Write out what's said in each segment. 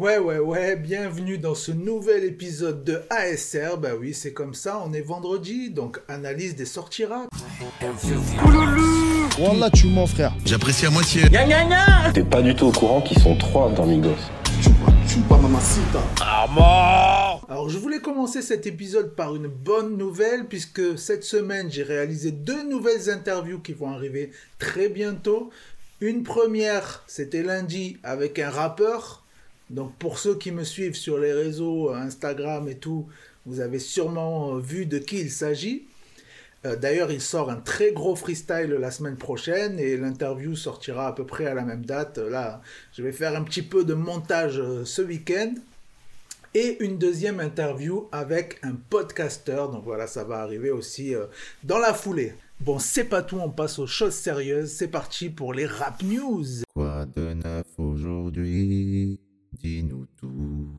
Ouais, ouais, ouais, bienvenue dans ce nouvel épisode de ASR. Bah oui, c'est comme ça, on est vendredi, donc analyse des sorties rap. Wallah, tu mens, frère. J'apprécie à moitié. T'es pas du tout au courant qu'ils sont trois dans Migos. Alors, je voulais commencer cet épisode par une bonne nouvelle, puisque cette semaine, j'ai réalisé deux nouvelles interviews qui vont arriver très bientôt. Une première, c'était lundi, avec un rappeur. Donc, pour ceux qui me suivent sur les réseaux, Instagram et tout, vous avez sûrement vu de qui il s'agit. Euh, D'ailleurs, il sort un très gros freestyle la semaine prochaine et l'interview sortira à peu près à la même date. Là, je vais faire un petit peu de montage euh, ce week-end. Et une deuxième interview avec un podcasteur. Donc voilà, ça va arriver aussi euh, dans la foulée. Bon, c'est pas tout, on passe aux choses sérieuses. C'est parti pour les rap news. Quoi de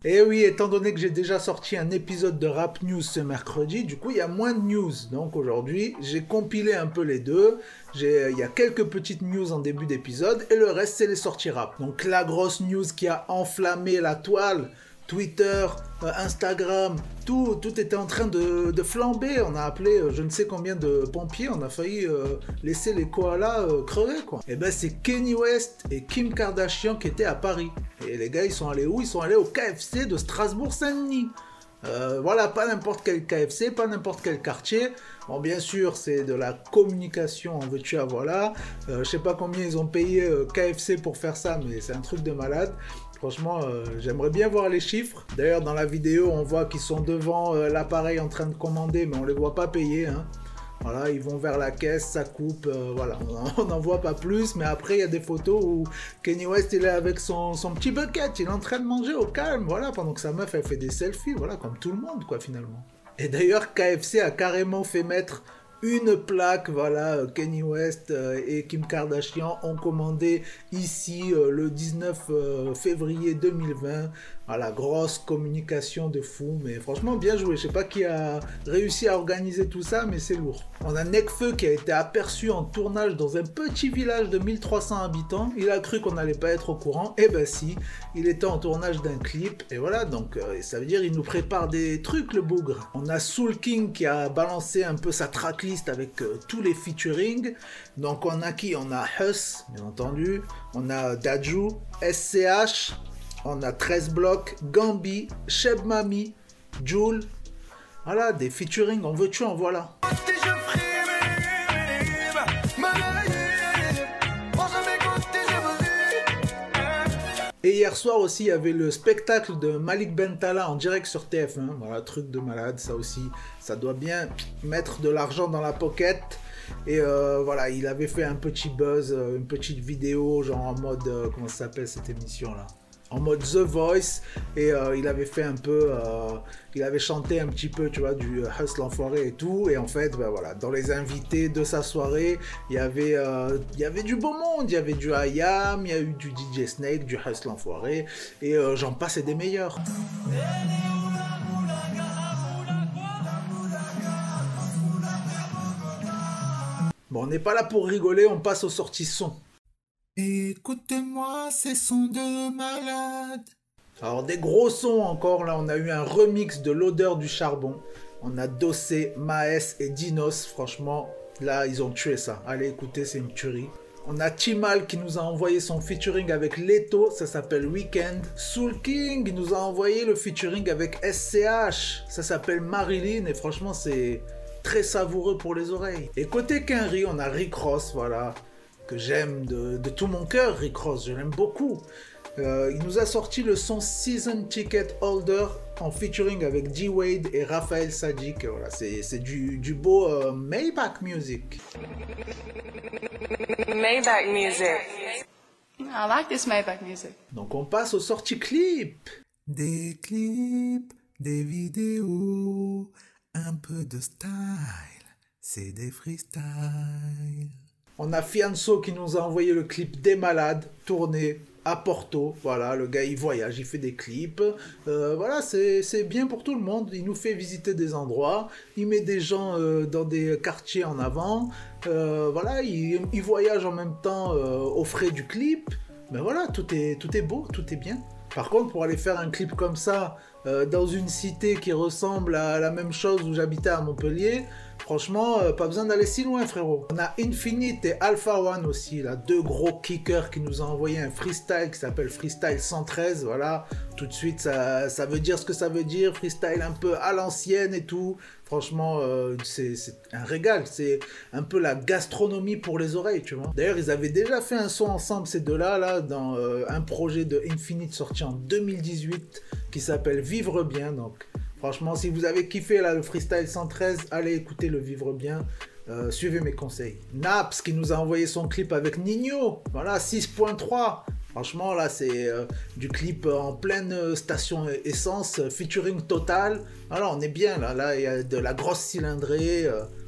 Et oui, étant donné que j'ai déjà sorti un épisode de Rap News ce mercredi, du coup, il y a moins de news. Donc aujourd'hui, j'ai compilé un peu les deux. J'ai- Il y a quelques petites news en début d'épisode et le reste, c'est les sorties rap. Donc la grosse news qui a enflammé la toile, Twitter, euh, Instagram, tout, tout était en train de, flamber. On a appelé euh, je ne sais combien de pompiers, on a failli euh, laisser les koalas crever. Et ben c'est Kenny West et Kim Kardashian qui étaient à Paris. Et les gars ils sont allés où? Ils sont allés au KFC de Strasbourg-Saint-Denis. Voilà, pas n'importe quel KFC, pas n'importe quel quartier. Bon, bien sûr, c'est de la communication, en veux-tu, à voilà. Euh, je sais pas combien ils ont payé KFC pour faire ça, mais c'est un truc de malade. Franchement, euh, j'aimerais bien voir les chiffres. D'ailleurs, dans la vidéo, on voit qu'ils sont devant euh, l'appareil en train de commander, mais on les voit pas payer. Hein. Voilà, ils vont vers la caisse, ça coupe, euh, voilà, on n'en voit pas plus, mais après il y a des photos où Kenny West il est avec son, son petit bucket, il est en train de manger au calme, voilà, pendant que sa meuf elle fait des selfies, voilà, comme tout le monde quoi finalement. Et d'ailleurs KFC a carrément fait mettre une plaque, voilà, euh, Kenny West euh, et Kim Kardashian ont commandé ici euh, le 19 euh, février 2020. Voilà, grosse communication de fou, mais franchement bien joué. Je sais pas qui a réussi à organiser tout ça, mais c'est lourd. On a Nekfeu qui a été aperçu en tournage dans un petit village de 1300 habitants. Il a cru qu'on n'allait pas être au courant, et ben si, il était en tournage d'un clip, et voilà, donc euh, ça veut dire il nous prépare des trucs le bougre. On a Soul King qui a balancé un peu sa tracklist avec euh, tous les featuring. Donc on a qui? On a Huss, bien entendu. On a Daju, SCH. On a 13 blocs, Gambi, Cheb Mami, Joule. Voilà, des featuring, en veux-tu, en voilà. Et hier soir aussi, il y avait le spectacle de Malik Bentala en direct sur TF1. Voilà, truc de malade, ça aussi. Ça doit bien mettre de l'argent dans la pocket. Et euh, voilà, il avait fait un petit buzz, euh, une petite vidéo, genre en mode. euh, comment ça s'appelle cette émission-là? En mode The Voice et euh, il avait fait un peu euh, il avait chanté un petit peu tu vois du Hustle Enfoiré et tout et en fait ben voilà dans les invités de sa soirée il y avait euh, du beau monde il y avait du IAM il y a eu du DJ Snake du Hustle Enfoiré et euh, j'en passe et des meilleurs. Bon on n'est pas là pour rigoler on passe aux sorties son Écoute-moi, ces sons de malade. Alors des gros sons encore, là on a eu un remix de l'odeur du charbon. On a Dossé, Maes et Dinos, franchement, là ils ont tué ça. Allez écoutez, c'est une tuerie. On a Timal qui nous a envoyé son featuring avec Leto, ça s'appelle Weekend. Soul King nous a envoyé le featuring avec SCH, ça s'appelle Marilyn et franchement c'est très savoureux pour les oreilles. Et côté Kenry, on a Rick Ross, voilà que j'aime de, de tout mon cœur, Rick Ross, je l'aime beaucoup. Euh, il nous a sorti le son Season Ticket Holder en featuring avec D-Wade et Raphaël Sadik. Voilà, c'est c'est du, du beau euh, Maybach Music. Maybach music. I like this Maybach music. Donc on passe aux sorties clips. Des clips, des vidéos, un peu de style, c'est des freestyles. On a Fianso qui nous a envoyé le clip des malades, tourné à Porto. Voilà, le gars il voyage, il fait des clips. Euh, voilà, c'est bien pour tout le monde. Il nous fait visiter des endroits, il met des gens euh, dans des quartiers en avant. Euh, voilà, il, il voyage en même temps aux frais du clip. Mais voilà, tout est, tout est beau, tout est bien. Par contre, pour aller faire un clip comme ça, euh, dans une cité qui ressemble à la même chose où j'habitais à Montpellier, franchement, euh, pas besoin d'aller si loin, frérot. On a Infinite et Alpha One aussi, là, deux gros kickers qui nous ont envoyé un freestyle qui s'appelle Freestyle 113, voilà. Tout de suite, ça, veut dire ce que ça veut dire, freestyle un peu à l'ancienne et tout. Franchement, euh, c'est un régal. C'est un peu la gastronomie pour les oreilles, tu vois. D'ailleurs, ils avaient déjà fait un son ensemble, ces deux-là, là, dans un projet de Infinite sorti en 2018 qui s'appelle Vivre Bien. Donc, franchement, si vous avez kiffé là, le freestyle 113, allez écouter le Vivre Bien. Euh, suivez mes conseils. Naps qui nous a envoyé son clip avec Nino. Voilà, 6.3. Franchement, là, c'est euh, du clip en pleine euh, station essence, featuring total. Voilà, on est bien, là. Là, il y a de la grosse cylindrée.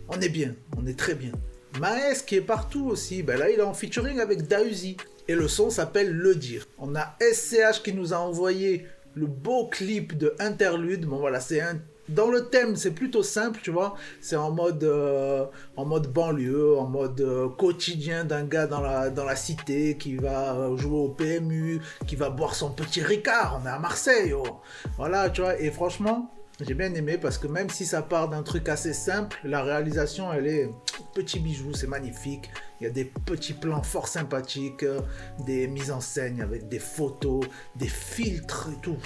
on est bien, on est très bien. Maes qui est partout aussi. Ben là, il est en featuring avec Dausi. Et le son s'appelle Le Dire. On a SCH qui nous a envoyé le beau clip de Interlude. Bon, voilà, c'est un dans le thème, c'est plutôt simple, tu vois. C'est en mode, euh, en mode banlieue, en mode euh, quotidien d'un gars dans la, dans la cité qui va euh, jouer au PMU, qui va boire son petit Ricard. On est à Marseille, oh. Voilà, tu vois. Et franchement, j'ai bien aimé parce que même si ça part d'un truc assez simple, la réalisation, elle est petit bijou, c'est magnifique. Il y a des petits plans fort sympathiques, euh, des mises en scène avec des photos, des filtres et tout.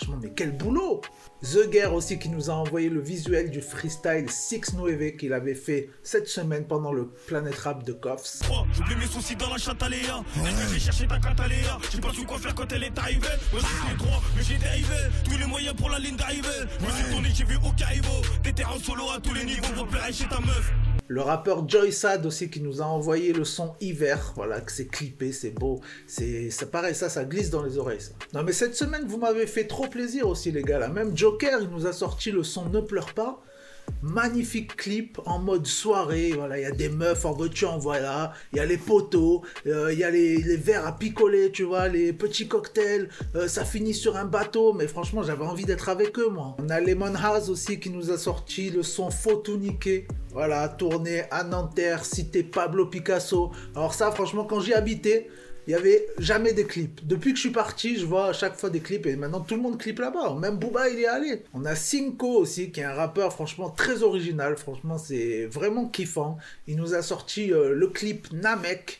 Franchement, mais quel boulot The Guerre aussi qui nous a envoyé le visuel du freestyle 6 Nueve qu'il avait fait cette semaine pendant le Planet Rap de Koffs. Oh, J'oublie mes soucis dans la chataléa. Elle j'ai cherché ta cataléa. J'ai pas su quoi faire quand elle est arrivée. Moi j'ai droit, mais j'ai dérivé. Tous les moyens pour la ligne d'arrivée. Je me suis tourné, j'ai vu au Caïbo. Des terrains solo à tous les niveaux. Va pleurer chez ta meuf. Le rappeur Joy Sad aussi qui nous a envoyé le son hiver, voilà, que c'est clippé, c'est beau, c'est ça pareil, ça, ça glisse dans les oreilles. Ça. Non mais cette semaine vous m'avez fait trop plaisir aussi les gars là. Même Joker il nous a sorti le son Ne pleure pas. Magnifique clip en mode soirée, voilà, il y a des meufs en voiture, voilà, il y a les poteaux, euh, il y a les, les verres à picoler, tu vois, les petits cocktails, euh, ça finit sur un bateau, mais franchement j'avais envie d'être avec eux moi. On a Lemon House aussi qui nous a sorti le son Photo Niqué, voilà, tourné à Nanterre, cité Pablo Picasso. Alors ça franchement quand j'y habitais, il y avait jamais des clips. Depuis que je suis parti, je vois à chaque fois des clips et maintenant tout le monde clip là-bas. Même Booba, il est allé. On a Cinco aussi, qui est un rappeur franchement très original. Franchement, c'est vraiment kiffant. Il nous a sorti euh, le clip Namek.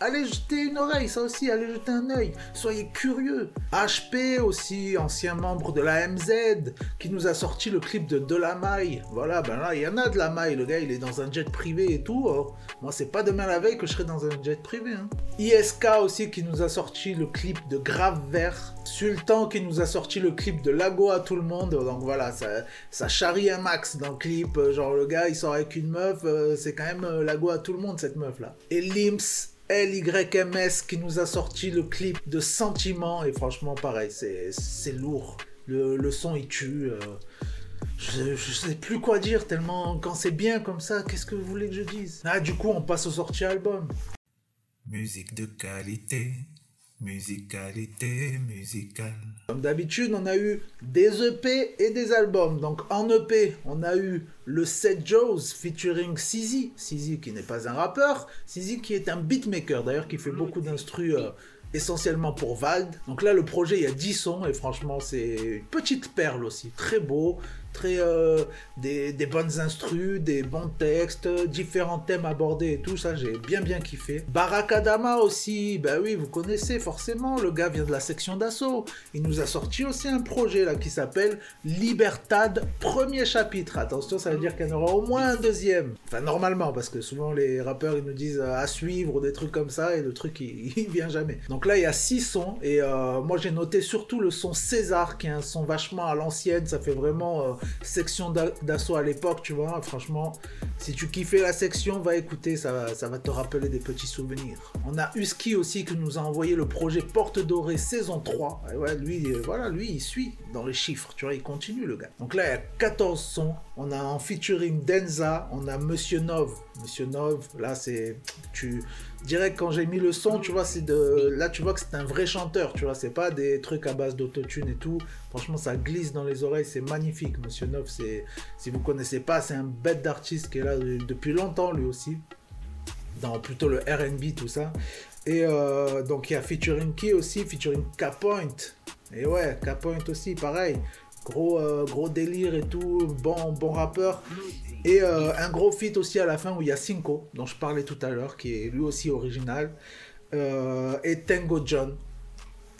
Allez jeter une oreille, ça aussi, allez jeter un œil. Soyez curieux. HP aussi, ancien membre de la MZ, qui nous a sorti le clip de De La Maille. Voilà, ben là, il y en a de La Maille. Le gars, il est dans un jet privé et tout. Oh. Moi, c'est pas demain la veille que je serai dans un jet privé. hein. ISK aussi, qui nous a sorti le clip de Grave Vert. Sultan, qui nous a sorti le clip de Lago à tout le monde. Donc voilà, ça, ça charrie un max dans le clip. Euh, Genre, le gars, il sort avec une meuf. euh, c'est quand même euh, Lago à tout le monde, cette meuf-là. Et Lims, LYMS qui nous a sorti le clip de Sentiment et franchement pareil, c'est lourd. Le, son il tue. je, sais plus quoi dire tellement quand c'est bien comme ça, qu'est-ce que vous voulez que je dise? Ah du coup on passe aux sorties albums. Musique de qualité, musicalité musicale. Comme d'habitude, on a eu des EP et des albums. Donc en EP, on a eu le Set Joes featuring Sizi. Sizi qui n'est pas un rappeur, Sizi qui est un beatmaker d'ailleurs qui fait beaucoup d'instrus euh, essentiellement pour Vald. Donc là, le projet, il y a 10 sons et franchement, c'est une petite perle aussi. Très beau, très euh, des, bonnes instrus, des bons textes, différents thèmes abordés et tout ça, j'ai bien bien kiffé. Barakadama aussi, bah oui, vous connaissez forcément, le gars vient de la section d'assaut. Il nous a sorti aussi un projet là qui s'appelle Libertad, premier chapitre. Attention, ça veut dire qu'il y en aura au moins un deuxième. Enfin, normalement, parce que souvent les rappeurs ils nous disent euh, à suivre ou des trucs comme ça et le truc il, vient jamais. Donc là, il y a six sons et euh, moi j'ai noté surtout le son César qui est un son vachement à l'ancienne, ça fait vraiment section d'a- d'assaut à l'époque, tu vois. Franchement, si tu kiffais la section, va écouter, ça, ça va te rappeler des petits souvenirs. On a Husky aussi qui nous a envoyé le projet Porte Dorée saison 3. Et lui, euh, voilà, lui, il suit dans les chiffres, tu vois, il continue le gars. Donc là, il y a 14 sons. On a en featuring Denza, on a Monsieur Nov. Monsieur Nov, là, c'est. Tu dirais quand j'ai mis le son, tu vois, c'est de. Là, tu vois que c'est un vrai chanteur, tu vois, c'est pas des trucs à base d'autotune et tout. Franchement, ça glisse dans les oreilles, c'est magnifique. Monsieur Nov, c'est. Si vous connaissez pas, c'est un bête d'artiste qui est là de- depuis longtemps, lui aussi dans plutôt le RB, tout ça. Et euh, donc il y a featuring qui aussi? Featuring K-Point. Et ouais, K-Point aussi, pareil. Gros, euh, gros délire et tout, bon, bon rappeur. Et euh, un gros feat aussi à la fin où il y a Cinco, dont je parlais tout à l'heure, qui est lui aussi original. Euh, et Tango John.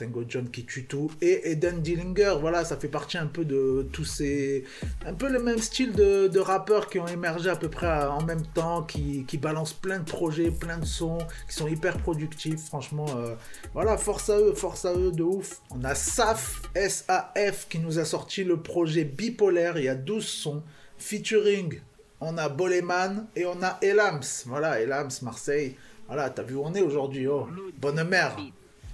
Tango John qui tue tout. Et Eden Dillinger, voilà, ça fait partie un peu de tous ces. Un peu le même style de, de rappeurs qui ont émergé à peu près en même temps, qui, qui balancent plein de projets, plein de sons, qui sont hyper productifs. Franchement, euh, voilà, force à eux, force à eux de ouf. On a SAF, S-A-F, qui nous a sorti le projet Bipolaire. Il y a 12 sons. Featuring, on a Boleman et on a Elams. Voilà, Elams, Marseille. Voilà, t'as vu où on est aujourd'hui, oh. Bonne mère.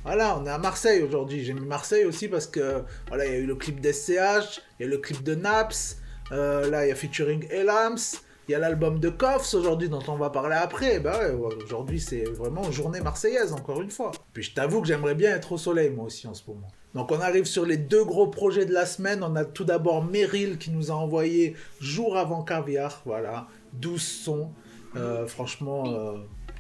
Voilà, on est à Marseille aujourd'hui. J'ai mis Marseille aussi parce que voilà, il y a eu le clip d'SCH, il y a le clip de Naps, euh, là il y a featuring Elams, il y a l'album de Koffs aujourd'hui dont on va parler après. Bah aujourd'hui c'est vraiment journée marseillaise encore une fois. Puis je t'avoue que j'aimerais bien être au soleil moi aussi en ce moment. Donc on arrive sur les deux gros projets de la semaine. On a tout d'abord Meryl qui nous a envoyé jour avant Caviar, voilà, 12 sons. Euh, franchement, euh,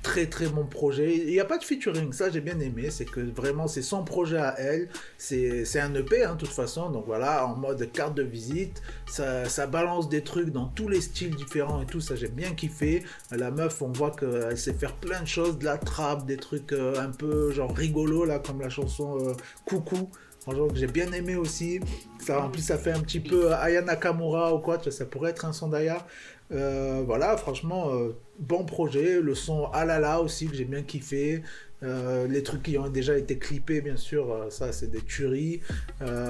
très très bon projet. Il n'y a pas de featuring, ça j'ai bien aimé. C'est que vraiment c'est son projet à elle. C'est un EP hein, de toute façon. Donc voilà, en mode carte de visite. Ça, ça balance des trucs dans tous les styles différents et tout. Ça j'ai bien kiffé. La meuf, on voit qu'elle sait faire plein de choses. De la trappe, des trucs euh, un peu genre rigolo là, comme la chanson euh, Coucou. Franchement, j'ai bien aimé aussi. Ça, en plus, ça fait un petit peu Aya Nakamura ou quoi. Ça pourrait être un son d'Aya. Euh, voilà, franchement, euh, bon projet. Le son Alala aussi, que j'ai bien kiffé. Euh, les trucs qui ont déjà été clippés, bien sûr, ça, c'est des tueries.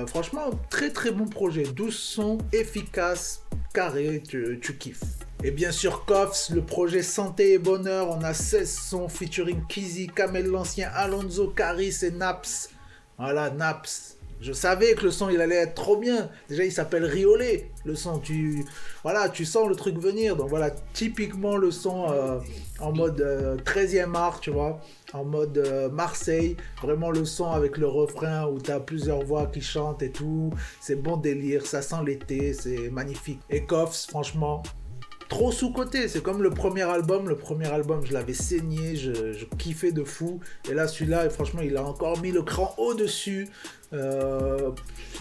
Franchement, très très bon projet. 12 sons efficaces, carrés, tu, tu kiffes. Et bien sûr, Koffs, le projet Santé et Bonheur. On a 16 sons featuring Kizzy, Kamel l'Ancien, Alonso, Caris et Naps. Voilà, Naps. Je savais que le son il allait être trop bien. Déjà il s'appelle Riolet. Le son, tu voilà, tu sens le truc venir. Donc voilà, typiquement le son euh, en mode euh, 13e art, tu vois, en mode euh, Marseille. Vraiment le son avec le refrain où tu as plusieurs voix qui chantent et tout. C'est bon délire, ça sent l'été, c'est magnifique. Et Koffs, franchement, trop sous-côté. C'est comme le premier album. Le premier album, je l'avais saigné, je, kiffais de fou. Et là, celui-là, franchement, il a encore mis le cran au-dessus. Euh,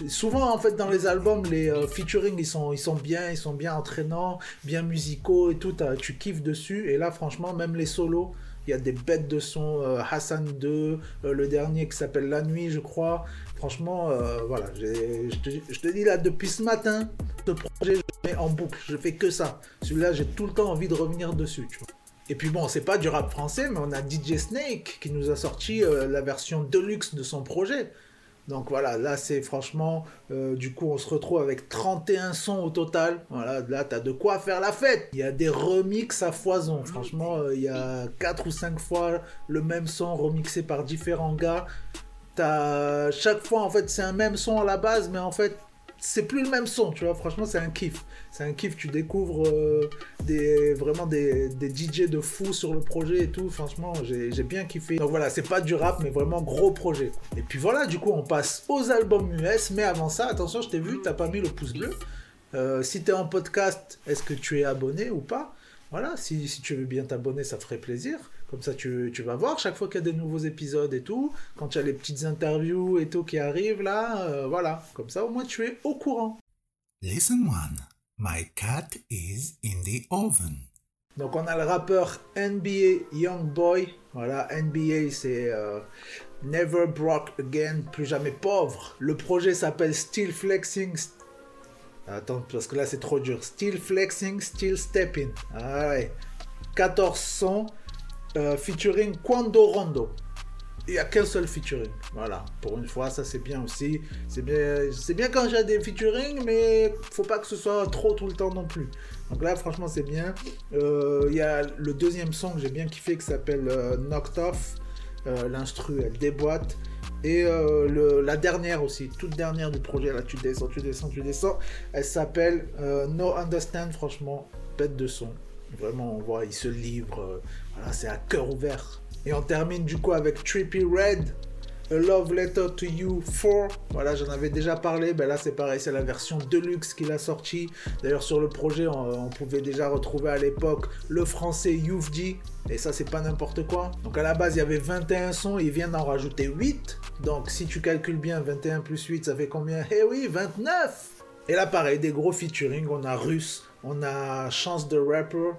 souvent, en fait, dans les albums, les euh, featuring, ils sont, bien, ils sont bien entraînants, bien musicaux et tout. Tu kiffes dessus. Et là, franchement, même les solos. Il y a des bêtes de son, euh, Hassan 2, euh, le dernier qui s'appelle La Nuit, je crois. Franchement, voilà, je te dis là, depuis ce matin, projet, je mets en boucle, je fais que ça. Celui-là, j'ai tout le temps envie de revenir dessus. Et puis bon, c'est pas du rap français, mais on a DJ Snake qui nous a sorti euh, la version deluxe de son projet. Donc voilà, là c'est franchement, euh, du coup on se retrouve avec 31 sons au total. Voilà, là t'as de quoi faire la fête. Il y a des remixes à foison. Franchement, euh, il y a 4 ou 5 fois le même son remixé par différents gars. T'as chaque fois en fait c'est un même son à la base, mais en fait c'est plus le même son, tu vois. Franchement, c'est un kiff. C'est un kiff. Tu découvres euh, des, vraiment des, des DJ de fou sur le projet et tout. Franchement, j'ai bien kiffé. Donc voilà, c'est pas du rap, mais vraiment gros projet. Et puis voilà, du coup, on passe aux albums US. Mais avant ça, attention, je t'ai vu, t'as pas mis le pouce bleu. Euh, si t'es en podcast, est-ce que tu es abonné ou pas? Voilà, si, si tu veux bien t'abonner, ça ferait plaisir. Comme ça, tu, tu vas voir chaque fois qu'il y a des nouveaux épisodes et tout. Quand il y a les petites interviews et tout qui arrivent là, euh, voilà. Comme ça, au moins, tu es au courant. Listen one. My cat is in the oven. Donc on a le rappeur NBA Youngboy. Voilà, NBA c'est euh, Never Broke Again, plus jamais pauvre. Le projet s'appelle Still Flexing. Attends, parce que là c'est trop dur. Still Flexing, Still Stepping. Ah ouais. 14 sons euh, featuring Quando Rondo. Il n'y a qu'un seul featuring. Voilà, pour une fois, ça c'est bien aussi. C'est bien, bien quand j'ai des featuring, mais faut pas que ce soit trop tout le temps non plus. Donc là, franchement, c'est bien. Euh, Il y a le deuxième son que j'ai bien kiffé qui s'appelle euh, Knocked Off. Euh, L'instru, elle déboîte. Et la dernière aussi, toute dernière du projet, là tu descends, tu descends, tu descends. Elle s'appelle No Understand, franchement, bête de son. Vraiment, on voit, il se livre. Voilà, c'est à cœur ouvert. Et on termine du coup avec Trippy Red. A Love Letter to You 4. Voilà, j'en avais déjà parlé. Ben là, c'est pareil, c'est la version deluxe qu'il a sorti. D'ailleurs, sur le projet, on, pouvait déjà retrouver à l'époque le français Youfji. Et ça, c'est pas n'importe quoi. Donc à la base, il y avait 21 sons, il vient d'en rajouter 8. Donc si tu calcules bien, 21 plus 8, ça fait combien? Eh oui, 29 Et là, pareil, des gros featuring. On a Russe, on a Chance de Rapper,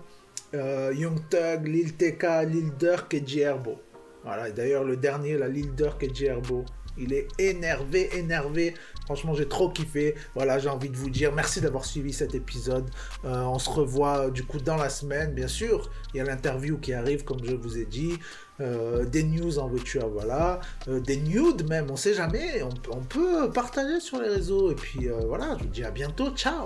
euh, Young Thug, Lil TK, Lil Durk et Gierbo. Voilà, d'ailleurs, le dernier, la Lil Durk et Gierbo. Il est énervé, énervé. Franchement, j'ai trop kiffé. Voilà, j'ai envie de vous dire merci d'avoir suivi cet épisode. Euh, on se revoit du coup dans la semaine, bien sûr. Il y a l'interview qui arrive, comme je vous ai dit. Euh, des news en veux-tu, voilà. des nudes même, on sait jamais. On, peut partager sur les réseaux. Et puis voilà, je vous dis à bientôt. Ciao